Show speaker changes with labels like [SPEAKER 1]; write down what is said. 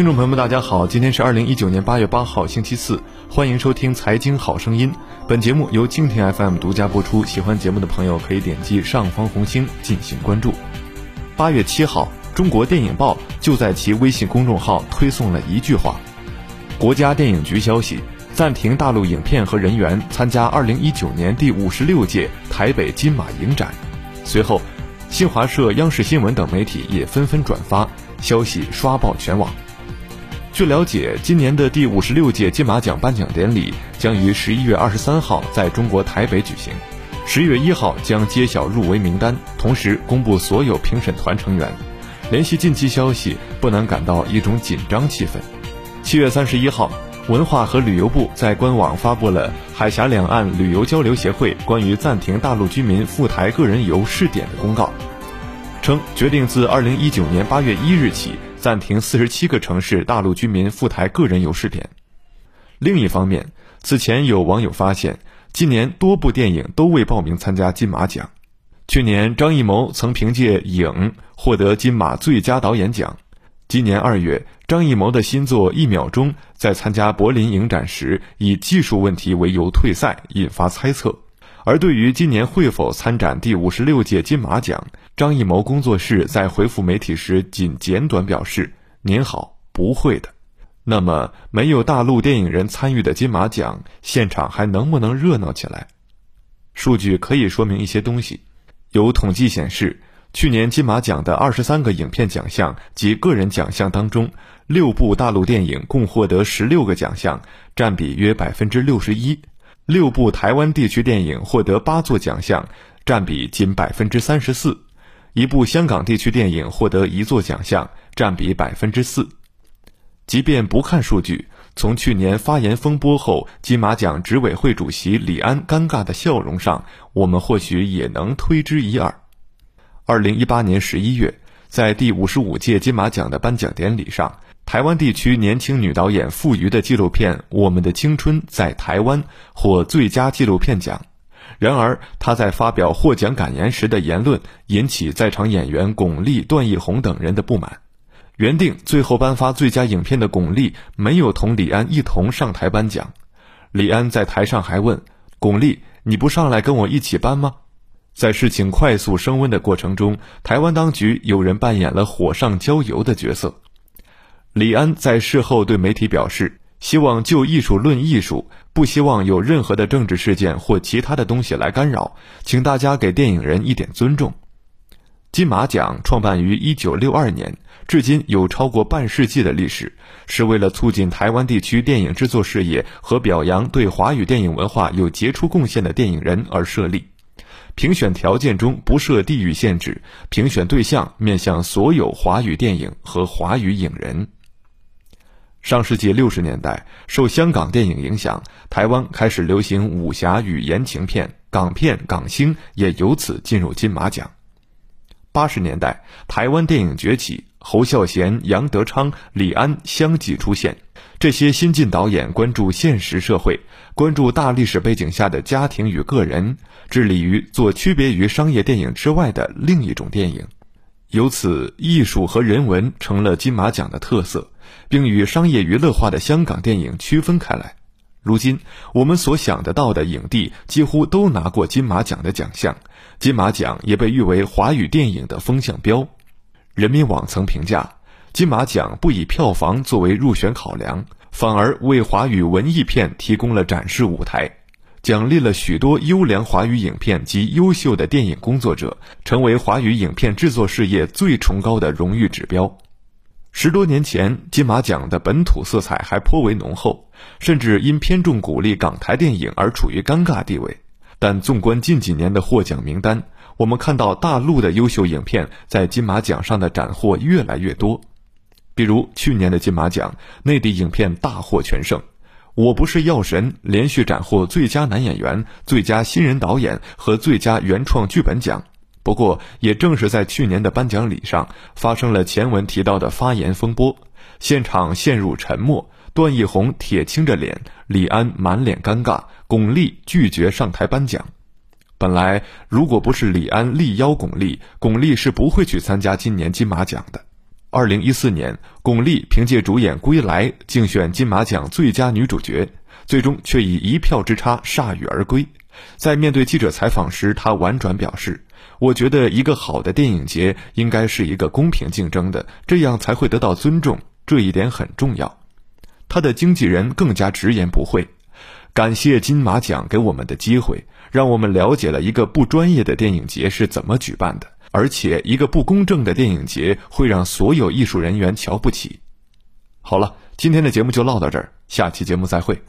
[SPEAKER 1] 听众朋友们，大家好，今天是二零一九年八月八号，星期四，欢迎收听《财经好声音》。本节目由蜻蜓 FM 独家播出。喜欢节目的朋友可以点击上方红星进行关注。八月七号，中国电影报就在其微信公众号推送了一句话：国家电影局消息，暂停大陆影片和人员参加二零一九年第五十六届台北金马影展。随后，新华社、央视新闻等媒体也纷纷转发消息，刷爆全网。据了解，今年的第五十六届金马奖颁奖典礼将于十一月二十三号在中国台北举行，十一月一号将揭晓入围名单，同时公布所有评审团成员。联系近期消息，不难感到一种紧张气氛。七月三十一号，文化和旅游部在官网发布了海峡两岸旅游交流协会关于暂停大陆居民赴台个人游试点的公告，称决定自二零一九年八月一日起。暂停四十七个城市大陆居民赴台个人游试点。另一方面，此前有网友发现，今年多部电影都未报名参加金马奖。去年张艺谋曾凭借《影》获得金马最佳导演奖。今年二月，张艺谋的新作《一秒钟》在参加柏林影展时以技术问题为由退赛，引发猜测。而对于今年会否参展第五十六届金马奖，张艺谋工作室在回复媒体时仅简短表示：“您好，不会的。”那么，没有大陆电影人参与的金马奖现场还能不能热闹起来？数据可以说明一些东西。有统计显示，去年金马奖的二十三个影片奖项及个人奖项当中，六部大陆电影共获得十六个奖项，占比约百分之六十一。六部台湾地区电影获得八座奖项，占比仅百分之三十四；一部香港地区电影获得一座奖项，占比百分之四。即便不看数据，从去年发言风波后金马奖执委会主席李安尴尬的笑容上，我们或许也能推之一二。二零一八年十一月，在第五十五届金马奖的颁奖典礼上。台湾地区年轻女导演傅瑜的纪录片《我们的青春在台湾》获最佳纪录片奖，然而她在发表获奖感言时的言论引起在场演员巩俐、段奕宏等人的不满。原定最后颁发最佳影片的巩俐没有同李安一同上台颁奖，李安在台上还问巩俐：“你不上来跟我一起颁吗？”在事情快速升温的过程中，台湾当局有人扮演了火上浇油的角色。李安在事后对媒体表示：“希望就艺术论艺术，不希望有任何的政治事件或其他的东西来干扰，请大家给电影人一点尊重。”金马奖创办于一九六二年，至今有超过半世纪的历史，是为了促进台湾地区电影制作事业和表扬对华语电影文化有杰出贡献的电影人而设立。评选条件中不设地域限制，评选对象面向所有华语电影和华语影人。上世纪六十年代，受香港电影影响，台湾开始流行武侠与言情片，港片、港星也由此进入金马奖。八十年代，台湾电影崛起，侯孝贤、杨德昌、李安相继出现。这些新晋导演关注现实社会，关注大历史背景下的家庭与个人，致力于做区别于商业电影之外的另一种电影。由此，艺术和人文成了金马奖的特色。并与商业娱乐化的香港电影区分开来。如今，我们所想得到的影帝几乎都拿过金马奖的奖项，金马奖也被誉为华语电影的风向标。人民网曾评价，金马奖不以票房作为入选考量，反而为华语文艺片提供了展示舞台，奖励了许多优良华语影片及优秀的电影工作者，成为华语影片制作事业最崇高的荣誉指标。十多年前，金马奖的本土色彩还颇为浓厚，甚至因偏重鼓励港台电影而处于尴尬地位。但纵观近几年的获奖名单，我们看到大陆的优秀影片在金马奖上的斩获越来越多。比如去年的金马奖，内地影片大获全胜，《我不是药神》连续斩获最佳男演员、最佳新人导演和最佳原创剧本奖。不过，也正是在去年的颁奖礼上，发生了前文提到的发言风波，现场陷入沉默，段奕宏铁青着脸，李安满脸尴尬，巩俐拒绝上台颁奖。本来，如果不是李安力邀巩俐，巩俐是不会去参加今年金马奖的。二零一四年，巩俐凭借主演《归来》竞选金马奖最佳女主角，最终却以一票之差铩羽而归。在面对记者采访时，她婉转表示：“我觉得一个好的电影节应该是一个公平竞争的，这样才会得到尊重，这一点很重要。”他的经纪人更加直言不讳：“感谢金马奖给我们的机会，让我们了解了一个不专业的电影节是怎么举办的。”而且，一个不公正的电影节会让所有艺术人员瞧不起。好了，今天的节目就唠到这儿，下期节目再会。